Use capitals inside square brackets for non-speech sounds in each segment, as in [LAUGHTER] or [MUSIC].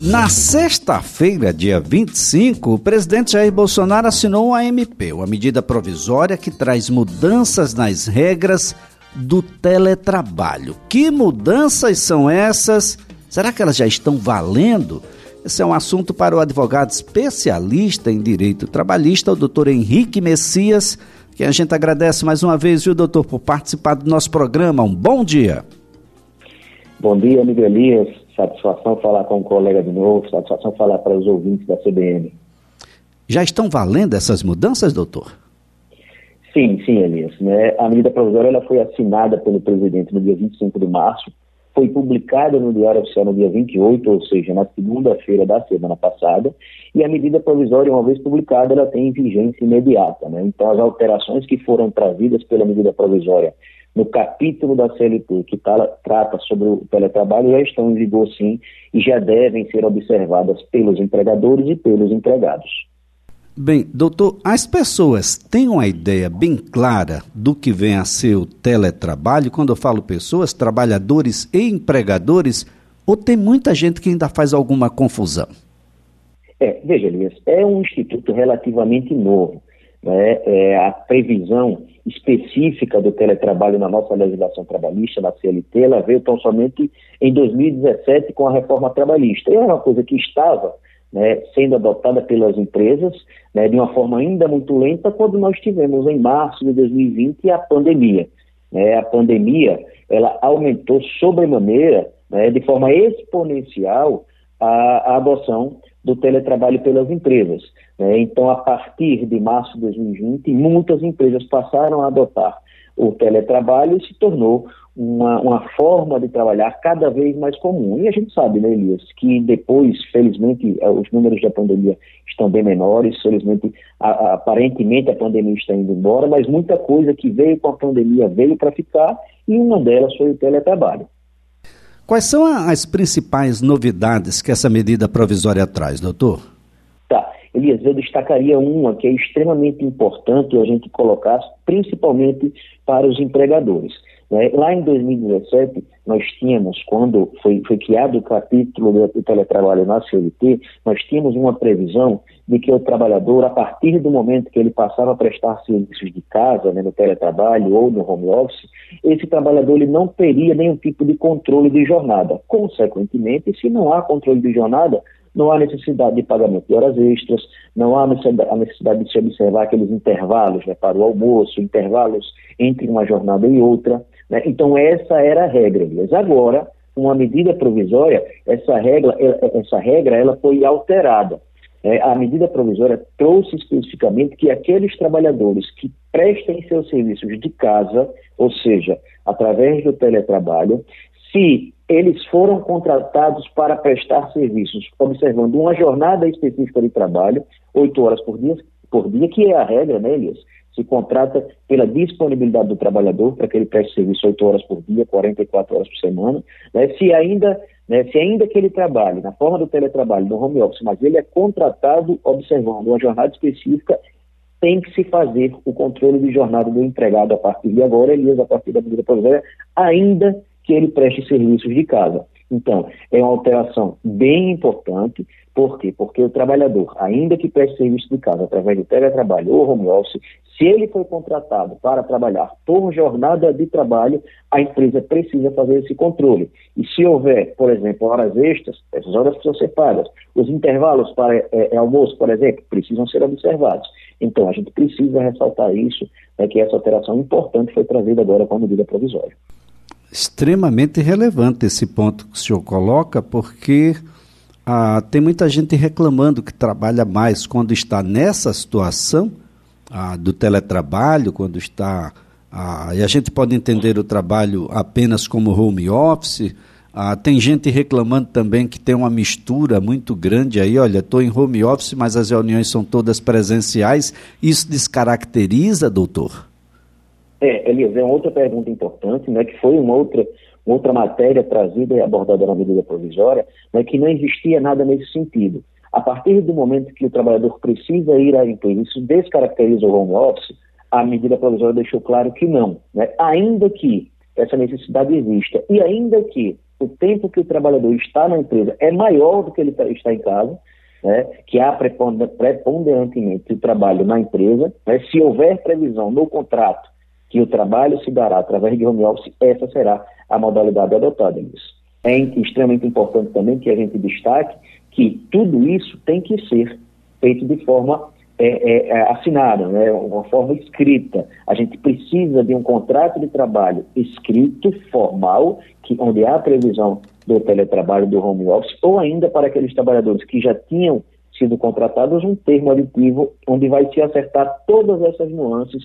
Na sexta-feira, dia 25, o presidente Jair Bolsonaro assinou a MP, uma medida provisória que traz mudanças nas regras do teletrabalho. Que mudanças são essas? Será que elas já estão valendo? Esse é um assunto para o advogado especialista em direito trabalhista, o doutor Henrique Messias, que a gente agradece mais uma vez, viu, doutor, por participar do nosso programa. Um bom dia. Bom dia, amigo Elias. Satisfação falar com o colega de novo, satisfação falar para os ouvintes da CBN. Já estão valendo essas mudanças, doutor? Sim, sim, Elias. Né? A medida provisória ela foi assinada pelo presidente no dia 25 de março, foi publicada no Diário Oficial no dia 28, ou seja, na segunda-feira da semana passada, e a medida provisória, uma vez publicada, ela tem vigência imediata. Né? Então, as alterações que foram trazidas pela medida provisória no capítulo da CLT que tá, trata sobre o teletrabalho já estão em vigor sim e já devem ser observadas pelos empregadores e pelos empregados. Bem, doutor, as pessoas têm uma ideia bem clara do que vem a ser o teletrabalho? Quando eu falo pessoas, trabalhadores e empregadores, ou tem muita gente que ainda faz alguma confusão? É, veja, Elias, é um instituto relativamente novo. Né? É, a previsão específica do teletrabalho na nossa legislação trabalhista, na CLT, ela veio tão somente em 2017 com a reforma trabalhista. E é uma coisa que estava né, sendo adotada pelas empresas né, de uma forma ainda muito lenta quando nós tivemos em março de 2020 a pandemia. Né, a pandemia ela aumentou sobremaneira, né, de forma exponencial, a, a adoção do teletrabalho pelas empresas. Né? Então, a partir de março de 2020, muitas empresas passaram a adotar o teletrabalho e se tornou uma, uma, forma de trabalhar cada vez mais comum. E a gente sabe, né, Elias, que depois, felizmente, eh, os números da pandemia estão bem menores, felizmente, a, a, aparentemente a pandemia está indo embora, mas muita coisa que veio com a pandemia veio para ficar e uma delas foi o teletrabalho. Quais são as principais novidades que essa medida provisória traz, doutor? Tá. Elias, eu destacaria uma que é extremamente importante a gente colocar, principalmente para os empregadores. Né? Lá em 2017, nós tínhamos, quando foi, foi criado o capítulo do teletrabalho na CLT, nós tínhamos uma previsão de que o trabalhador, a partir do momento que ele passava a prestar serviços de casa, né, no teletrabalho ou no home office, esse trabalhador ele não teria nenhum tipo de controle de jornada. Consequentemente, se não há controle de jornada, não há necessidade de pagamento de horas extras, não há necessidade de se observar aqueles intervalos né, para o almoço, intervalos entre uma jornada e outra. Né? Então, essa era a regra. Mas agora, uma medida provisória, essa regra, essa regra ela foi alterada. É, a medida provisória trouxe especificamente que aqueles trabalhadores que prestem seus serviços de casa, ou seja, através do teletrabalho, se eles foram contratados para prestar serviços, observando uma jornada específica de trabalho, oito horas por dia, por dia, que é a regra, né, Elias? Se contrata pela disponibilidade do trabalhador para que ele preste serviço oito horas por dia, 44 horas por semana. Né? Se ainda né, se ainda que ele trabalhe na forma do teletrabalho, no home office, mas ele é contratado observando uma jornada específica, tem que se fazer o controle de jornada do empregado a partir de agora, Elias, a partir da medida provisória, ainda que ele preste serviços de casa. Então, é uma alteração bem importante. Por quê? Porque o trabalhador, ainda que preste serviço de casa através do teletrabalho ou home office, se ele foi contratado para trabalhar por jornada de trabalho, a empresa precisa fazer esse controle. E se houver, por exemplo, horas extras, essas horas precisam ser pagas. Os intervalos para é, é, almoço, por exemplo, precisam ser observados. Então, a gente precisa ressaltar isso, né, que essa alteração importante foi trazida agora com a medida provisória. Extremamente relevante esse ponto que o senhor coloca, porque ah, tem muita gente reclamando que trabalha mais quando está nessa situação ah, do teletrabalho, quando está. Ah, e a gente pode entender o trabalho apenas como home office. Ah, tem gente reclamando também que tem uma mistura muito grande aí. Olha, estou em home office, mas as reuniões são todas presenciais. Isso descaracteriza, doutor? É, Elias, é uma outra pergunta importante, né, que foi uma outra, uma outra matéria trazida e abordada na medida provisória, né, que não existia nada nesse sentido. A partir do momento que o trabalhador precisa ir à empresa, isso descaracteriza o home office, a medida provisória deixou claro que não. Né? Ainda que essa necessidade exista e ainda que o tempo que o trabalhador está na empresa é maior do que ele está em casa, né, que há preponderantemente o trabalho na empresa, né, se houver previsão no contrato que o trabalho se dará através de home office, essa será a modalidade adotada nisso. É extremamente importante também que a gente destaque que tudo isso tem que ser feito de forma é, é, é, assinada, né, uma forma escrita. A gente precisa de um contrato de trabalho escrito, formal, que, onde há previsão do teletrabalho, do home office, ou ainda para aqueles trabalhadores que já tinham sido contratados, um termo aditivo onde vai se acertar todas essas nuances,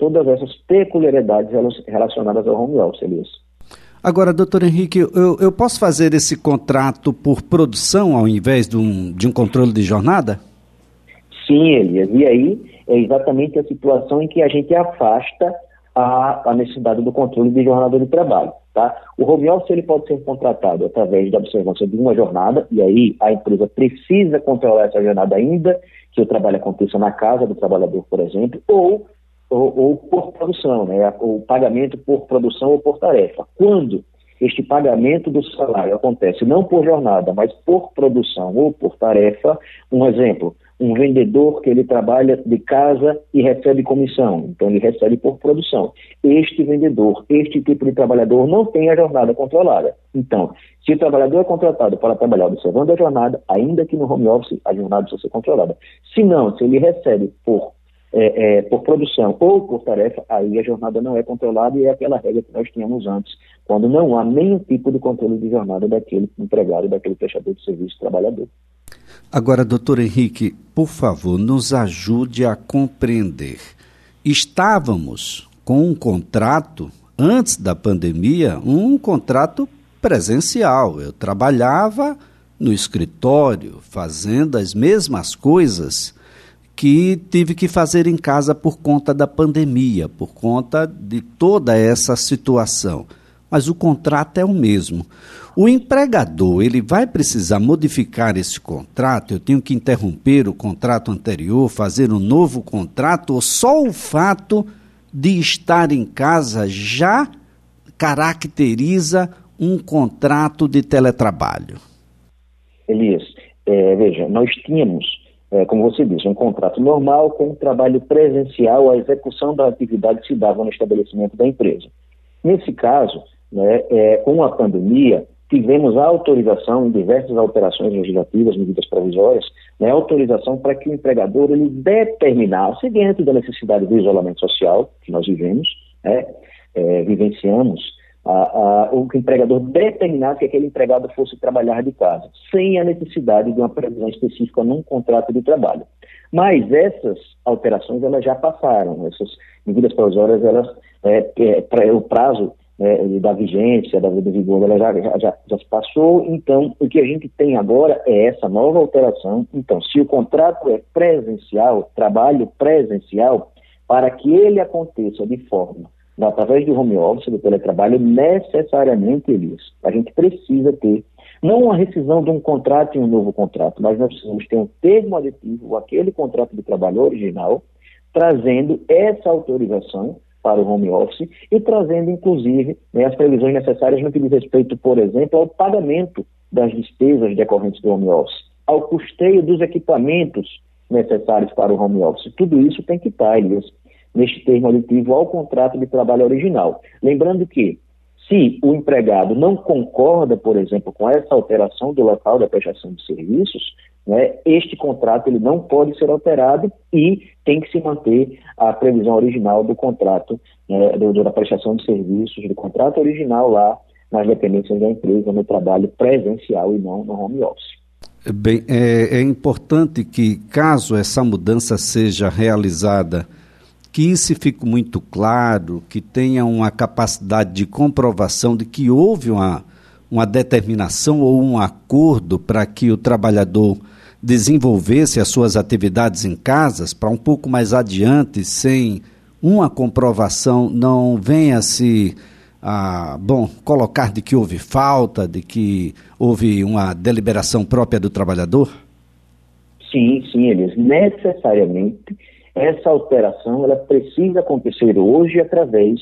todas essas peculiaridades relacionadas ao home office, Elias. Agora, doutor Henrique, eu, eu, posso fazer esse contrato por produção ao invés de um, de um controle de jornada? Sim, Elias. E aí é exatamente a situação em que a gente afasta a, a necessidade do controle de jornada de trabalho. Tá? O home office ele pode ser contratado através da observância de uma jornada, e aí a empresa precisa controlar essa jornada ainda que o trabalho aconteça na casa do trabalhador, por exemplo, ou, ou, ou por produção, né? o pagamento por produção ou por tarefa. Quando este pagamento do salário acontece não por jornada, mas por produção ou por tarefa, um exemplo, um vendedor que ele trabalha de casa e recebe comissão, então ele recebe por produção. Este vendedor, este tipo de trabalhador não tem a jornada controlada. Então, se o trabalhador é contratado para trabalhar observando a jornada, ainda que no home office a jornada precisa ser controlada. Se não, se ele recebe por é, é, por produção ou por tarefa, aí a jornada não é controlada e é aquela regra que nós tínhamos antes, quando não há nenhum tipo de controle de jornada daquele empregado, daquele prestador de serviço trabalhador. Agora, doutor Henrique, por favor, nos ajude a compreender. Estávamos com um contrato, antes da pandemia, um contrato presencial. Eu trabalhava no escritório, fazendo as mesmas coisas que tive que fazer em casa por conta da pandemia, por conta de toda essa situação. Mas o contrato é o mesmo. O empregador, ele vai precisar modificar esse contrato, eu tenho que interromper o contrato anterior, fazer um novo contrato, ou só o fato de estar em casa já caracteriza um contrato de teletrabalho? Elias, é, veja, nós tínhamos, é, como você disse, um contrato normal com um trabalho presencial, a execução da atividade se dava no estabelecimento da empresa. Nesse caso, né, é, com a pandemia, tivemos a autorização em diversas alterações legislativas, medidas provisórias, né, autorização para que o empregador ele determinasse, diante da necessidade do isolamento social que nós vivemos, né, é, vivenciamos, o empregador determinasse que aquele empregado fosse trabalhar de casa, sem a necessidade de uma previsão específica num contrato de trabalho. Mas essas alterações elas já passaram, essas medidas provisórias elas é, é, o prazo né, da vigência, da vida vigor, ela já, já, já passou, então o que a gente tem agora é essa nova alteração. Então, se o contrato é presencial, trabalho presencial, para que ele aconteça de forma, através do home office, do teletrabalho, necessariamente, Elias, a gente precisa ter não uma rescisão de um contrato e um novo contrato, mas nós precisamos ter um termo aditivo, aquele contrato de trabalho original, trazendo essa autorização para o home office e trazendo, inclusive, né, as previsões necessárias no que diz respeito, por exemplo, ao pagamento das despesas decorrentes do home office, ao custeio dos equipamentos necessários para o home office. Tudo isso tem que estar, Elias, neste termo aditivo ao contrato de trabalho original. Lembrando que, se o empregado não concorda, por exemplo, com essa alteração do local da prestação de serviços, né, este contrato ele não pode ser alterado e tem que se manter a previsão original do contrato, né, do, da prestação de serviços, do contrato original lá nas dependências da empresa, no trabalho presencial e não no home office. Bem, é, é importante que, caso essa mudança seja realizada, que isso fique muito claro, que tenha uma capacidade de comprovação de que houve uma, uma determinação ou um acordo para que o trabalhador desenvolvesse as suas atividades em casas para um pouco mais adiante, sem uma comprovação, não venha se ah, bom, colocar de que houve falta, de que houve uma deliberação própria do trabalhador? Sim, sim, eles necessariamente essa alteração ela precisa acontecer hoje através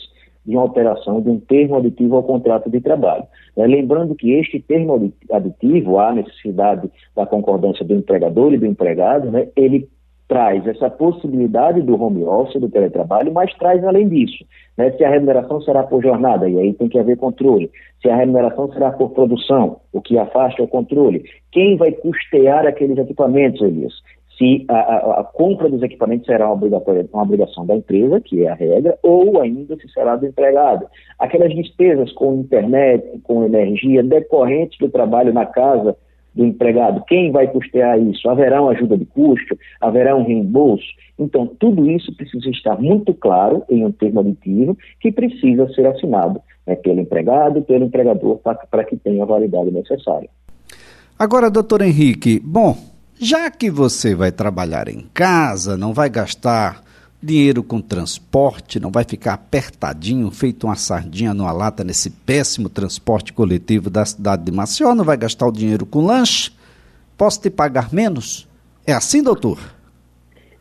de uma alteração de um termo aditivo ao contrato de trabalho. É, lembrando que este termo aditivo, a necessidade da concordância do empregador e do empregado, né, ele traz essa possibilidade do home office, do teletrabalho, mas traz além disso. Né, se a remuneração será por jornada, e aí tem que haver controle. Se a remuneração será por produção, o que afasta o controle. Quem vai custear aqueles equipamentos, Elias? Se a, a, a, compra dos equipamentos será uma, uma obrigação da empresa, que é a regra, ou ainda se será do empregado. Aquelas despesas com internet, com energia, decorrentes do trabalho na casa do empregado, quem vai custear isso? Haverá uma ajuda de custo? Haverá um reembolso? Então, tudo isso precisa estar muito claro em um termo aditivo que precisa ser assinado né, pelo empregado e pelo empregador para que tenha a validade necessária. Agora, doutor Henrique, bom, já que você vai trabalhar em casa, não vai gastar dinheiro com transporte, não vai ficar apertadinho, feito uma sardinha numa lata nesse péssimo transporte coletivo da cidade de Maceió, não vai gastar o dinheiro com lanche, posso te pagar menos? É assim, doutor?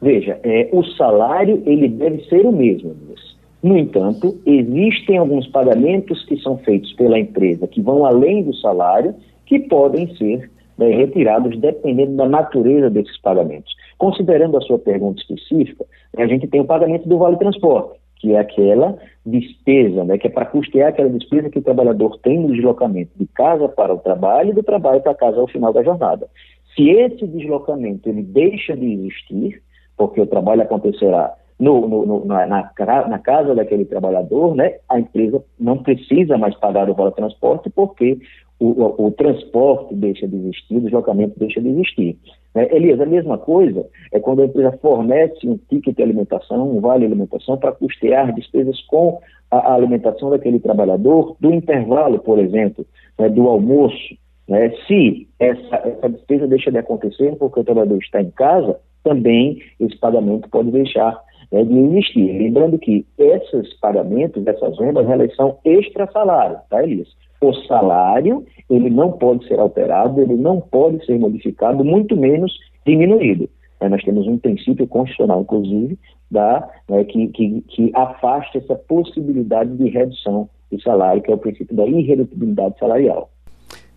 Veja, é, o salário ele deve ser o mesmo, Luiz. No entanto, existem alguns pagamentos que são feitos pela empresa que vão além do salário, que podem ser né, retirados dependendo da natureza desses pagamentos. Considerando a sua pergunta específica, a gente tem o pagamento do Vale Transporte, que é aquela despesa, né, que é para custear aquela despesa que o trabalhador tem no deslocamento de casa para o trabalho e do trabalho para casa ao final da jornada. Se esse deslocamento ele deixa de existir, porque o trabalho acontecerá no, no, no, na, na, casa daquele trabalhador, né, a empresa não precisa mais pagar o vale transporte porque o, o, o, transporte deixa de existir, o deslocamento deixa de existir. É, Elias, a mesma coisa é quando a empresa fornece um ticket de alimentação, um vale alimentação, para custear despesas com a, a, alimentação daquele trabalhador, do intervalo, por exemplo, né, do almoço. Né, se essa, essa despesa deixa de acontecer porque o trabalhador está em casa, também esse pagamento pode deixar né, de existir. Lembrando que esses pagamentos, essas vendas, elas são extra-salário, tá, Elias? O salário, ele não pode ser alterado, ele não pode ser modificado, muito menos diminuído. É, nós temos um princípio constitucional, inclusive, da, né, que, que, que afasta essa possibilidade de redução de salário, que é o princípio da irredutibilidade salarial.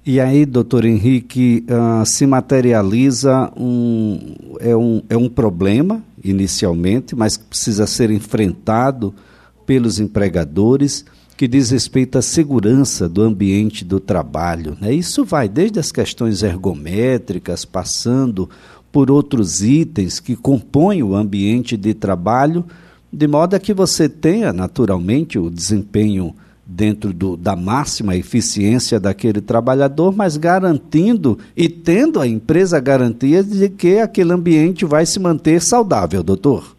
E aí, doutor Henrique, uh, se materializa um é, um, é um problema, inicialmente, mas que precisa ser enfrentado pelos empregadores que diz respeito à segurança do ambiente do trabalho. Né? Isso vai desde as questões ergométricas, passando por outros itens que compõem o ambiente de trabalho, de modo a que você tenha naturalmente o desempenho dentro do, da máxima eficiência daquele trabalhador, mas garantindo e tendo a empresa garantia de que aquele ambiente vai se manter saudável, doutor.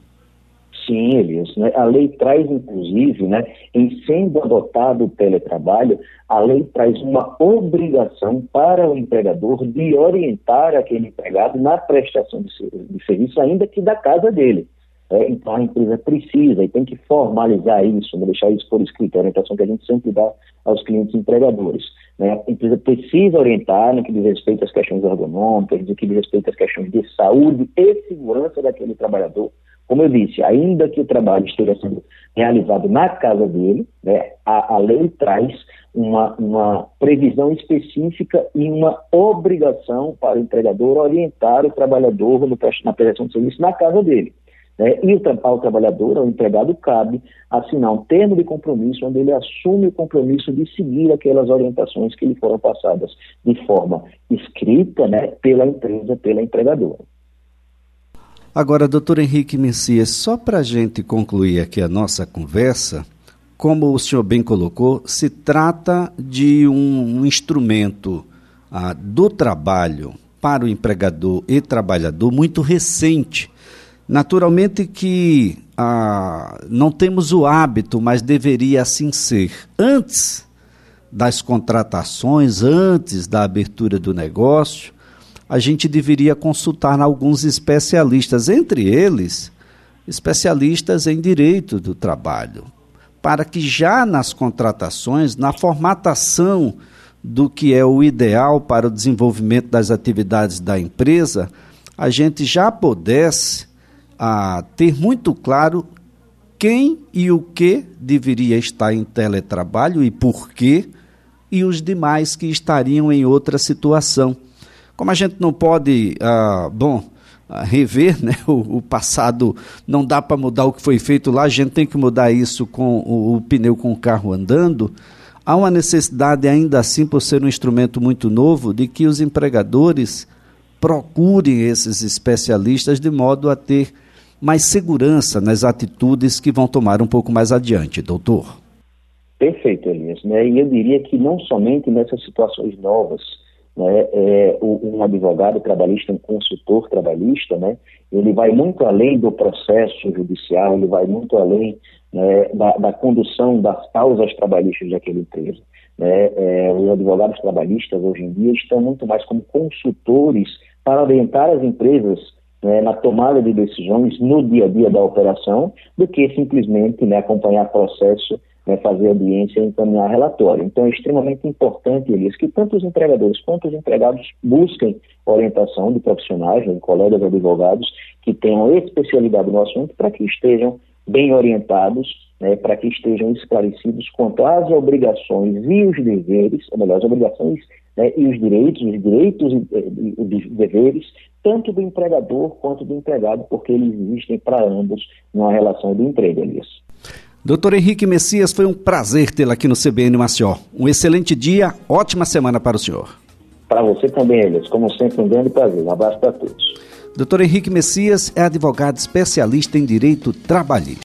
Sim, Elias. Né? A lei traz, inclusive, né, em sendo adotado o teletrabalho, a lei traz uma obrigação para o empregador de orientar aquele empregado na prestação de serviço, ainda que da casa dele. É, então a empresa precisa e tem que formalizar isso, né, deixar isso por escrito, a orientação que a gente sempre dá aos clientes empregadores. Né? A empresa precisa orientar no que diz respeito às questões ergonômicas, no que diz respeito às questões de saúde e segurança daquele trabalhador, como eu disse, ainda que o trabalho esteja sendo realizado na casa dele, né, a, a lei traz uma, uma previsão específica e uma obrigação para o empregador orientar o trabalhador no, na prestação de serviço na casa dele. Né? E o, ao trabalhador, ao empregado, cabe assinar um termo de compromisso onde ele assume o compromisso de seguir aquelas orientações que lhe foram passadas de forma escrita né, pela empresa, pela empregadora. Agora, doutor Henrique Messias, só para a gente concluir aqui a nossa conversa, como o senhor bem colocou, se trata de um, um instrumento ah, do trabalho para o empregador e trabalhador muito recente. Naturalmente que ah, não temos o hábito, mas deveria assim ser. Antes das contratações, antes da abertura do negócio, a gente deveria consultar alguns especialistas, entre eles, especialistas em direito do trabalho, para que já nas contratações, na formatação do que é o ideal para o desenvolvimento das atividades da empresa, a gente já pudesse ah, ter muito claro quem e o que deveria estar em teletrabalho e por quê, e os demais que estariam em outra situação. Como a gente não pode, ah, bom, ah, rever né, [LAUGHS] o, o, passado, não dá para mudar o que foi feito lá, a gente tem que mudar isso com o, o pneu com o carro andando. Há uma necessidade, ainda assim, por ser um instrumento muito novo, de que os empregadores procurem esses especialistas de modo a ter mais segurança nas atitudes que vão tomar um pouco mais adiante, doutor. Perfeito, Elias. Né? E eu diria que não somente nessas situações novas, né, é, um advogado trabalhista, um consultor trabalhista, né, ele vai muito além do processo judicial, ele vai muito além né, da, da, condução das causas trabalhistas daquela empresa. Né? É, os advogados trabalhistas hoje em dia estão muito mais como consultores para orientar as empresas né, na tomada de decisões no dia a dia da operação, do que simplesmente né, acompanhar processo, né, fazer audiência e encaminhar relatório. Então é extremamente importante, Elias, que tanto os empregadores quanto os empregados busquem orientação de profissionais, de colegas advogados que tenham especialidade no assunto para que estejam bem orientados, né, para que estejam esclarecidos quanto às obrigações e os deveres, ou melhor, as obrigações né, e os direitos, os direitos e, os deveres, tanto do empregador quanto do empregado, porque eles existem para ambos numa relação de emprego, Elias. Doutor Henrique Messias, foi um prazer tê-lo aqui no CBN Maceió. Um excelente dia, ótima semana para o senhor. Para você também, Elias. Como sempre, um grande prazer. Um abraço para todos. Doutor Henrique Messias é advogado especialista em direito trabalhista.